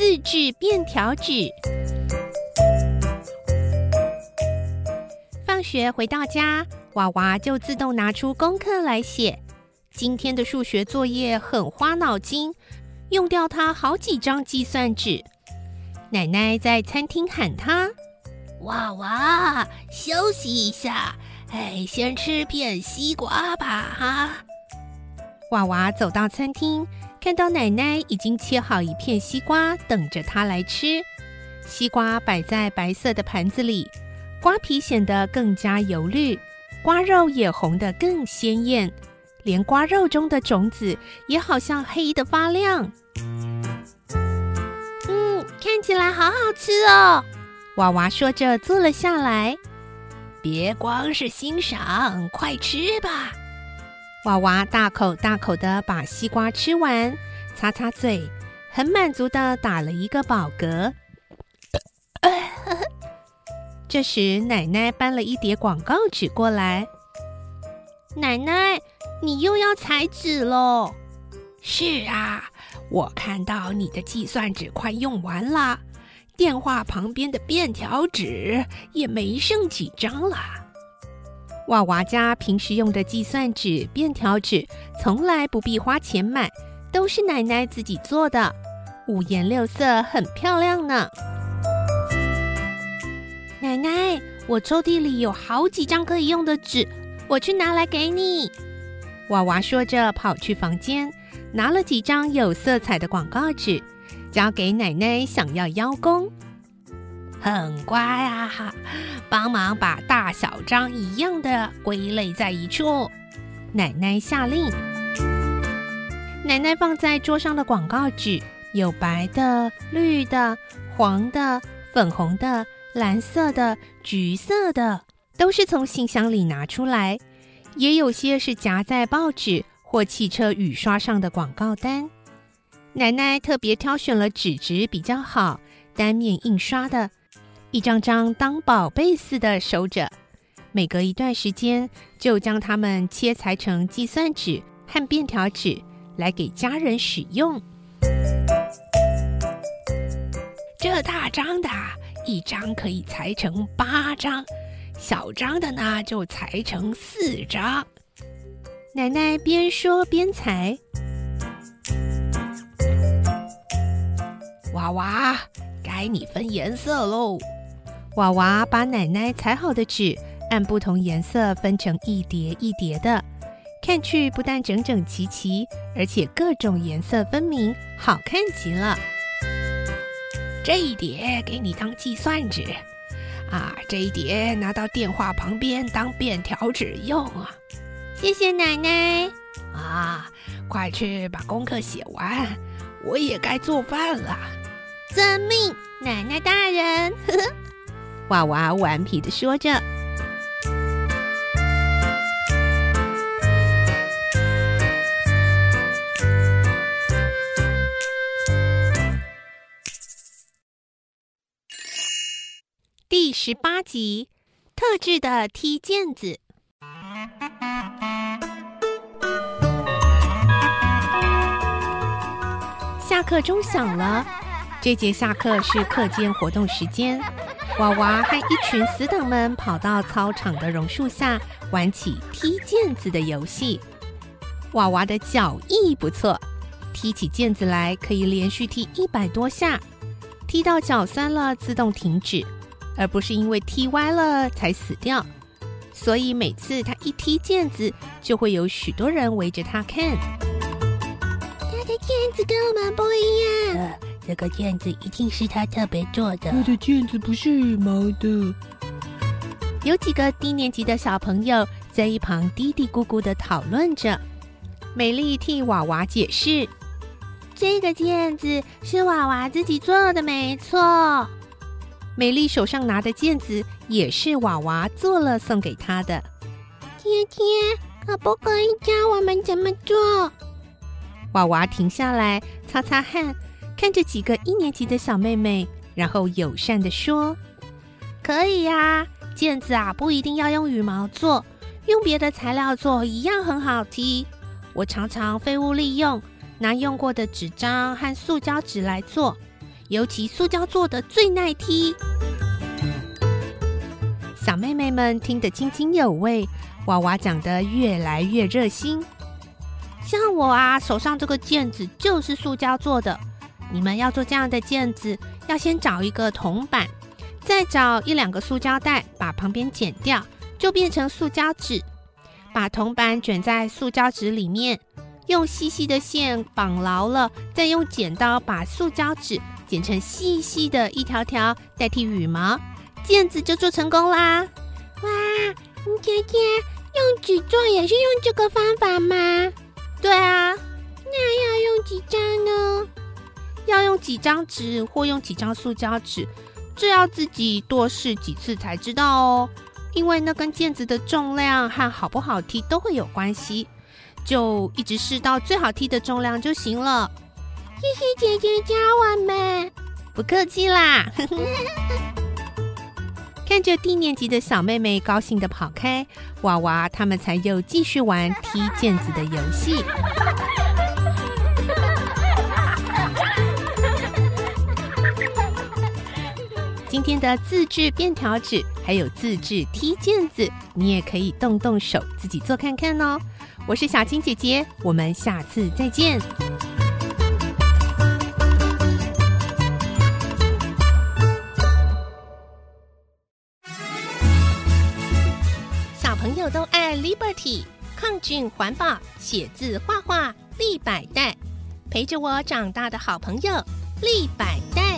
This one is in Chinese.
自制便条纸。放学回到家，娃娃就自动拿出功课来写。今天的数学作业很花脑筋，用掉他好几张计算纸。奶奶在餐厅喊他：“娃娃，休息一下，哎，先吃片西瓜吧，哈。”娃娃走到餐厅，看到奶奶已经切好一片西瓜，等着他来吃。西瓜摆在白色的盘子里，瓜皮显得更加油绿，瓜肉也红得更鲜艳，连瓜肉中的种子也好像黑得发亮。嗯，看起来好好吃哦！娃娃说着坐了下来。别光是欣赏，快吃吧！娃娃大口大口的把西瓜吃完，擦擦嘴，很满足的打了一个饱嗝。这时，奶奶搬了一叠广告纸过来。奶奶，你又要裁纸喽？是啊，我看到你的计算纸快用完了，电话旁边的便条纸也没剩几张了。娃娃家平时用的计算纸、便条纸，从来不必花钱买，都是奶奶自己做的，五颜六色，很漂亮呢。奶奶，我抽屉里有好几张可以用的纸，我去拿来给你。娃娃说着，跑去房间拿了几张有色彩的广告纸，交给奶奶，想要邀功。很乖啊，帮忙把大小张一样的归类在一处。奶奶下令。奶奶放在桌上的广告纸有白的、绿的、黄的、粉红的、蓝色的、橘色的，都是从信箱里拿出来。也有些是夹在报纸或汽车雨刷上的广告单。奶奶特别挑选了纸质比较好、单面印刷的。一张张当宝贝似的收着，每隔一段时间就将它们切裁成计算纸和便条纸来给家人使用。这大张的一张可以裁成八张，小张的呢就裁成四张。奶奶边说边裁，娃娃，该你分颜色喽。娃娃把奶奶裁好的纸按不同颜色分成一叠一叠的，看去不但整整齐齐，而且各种颜色分明，好看极了。这一叠给你当计算纸，啊，这一叠拿到电话旁边当便条纸用啊。谢谢奶奶。啊，快去把功课写完，我也该做饭了。遵命，奶奶大人。呵呵。娃娃顽皮的说着：“第十八集，特制的踢毽子。下课钟响了，这节下课是课间活动时间。”娃娃和一群死党们跑到操场的榕树下，玩起踢毽子的游戏。娃娃的脚艺不错，踢起毽子来可以连续踢一百多下，踢到脚酸了自动停止，而不是因为踢歪了才死掉。所以每次他一踢毽子，就会有许多人围着他看。他的毽子跟我们不一样。这个毽子一定是他特别做的。他的毽子不是羽毛的。有几个低年级的小朋友在一旁嘀嘀咕咕的讨论着。美丽替娃娃解释：这个毽子是娃娃自己做的，没错。美丽手上拿的毽子也是娃娃做了送给她的。天天，可不可以教我们怎么做？娃娃停下来擦擦汗，看着几个一年级的小妹妹，然后友善的说：“可以呀，毽子啊，不一定要用羽毛做，用别的材料做一样很好踢。我常常废物利用，拿用过的纸张和塑胶纸来做，尤其塑胶做的最耐踢。”小妹妹们听得津津有味，娃娃讲得越来越热心。像我啊，手上这个毽子就是塑胶做的。你们要做这样的毽子，要先找一个铜板，再找一两个塑胶袋，把旁边剪掉，就变成塑胶纸。把铜板卷在塑胶纸里面，用细细的线绑牢了，再用剪刀把塑胶纸剪成细细的一条条，代替羽毛，毽子就做成功啦！哇，姐姐用纸做也是用这个方法吗？对啊，几张纸或用几张塑胶纸，这要自己多试几次才知道哦。因为那根毽子的重量和好不好踢都会有关系，就一直试到最好踢的重量就行了。谢谢姐姐教我们，不客气啦。看着低年级的小妹妹高兴的跑开，娃娃他们才又继续玩踢毽子的游戏。今天的自制便条纸还有自制踢毽子，你也可以动动手自己做看看哦。我是小青姐姐，我们下次再见。小朋友都爱 Liberty，抗菌环保，写字画画立百代，陪着我长大的好朋友立百代。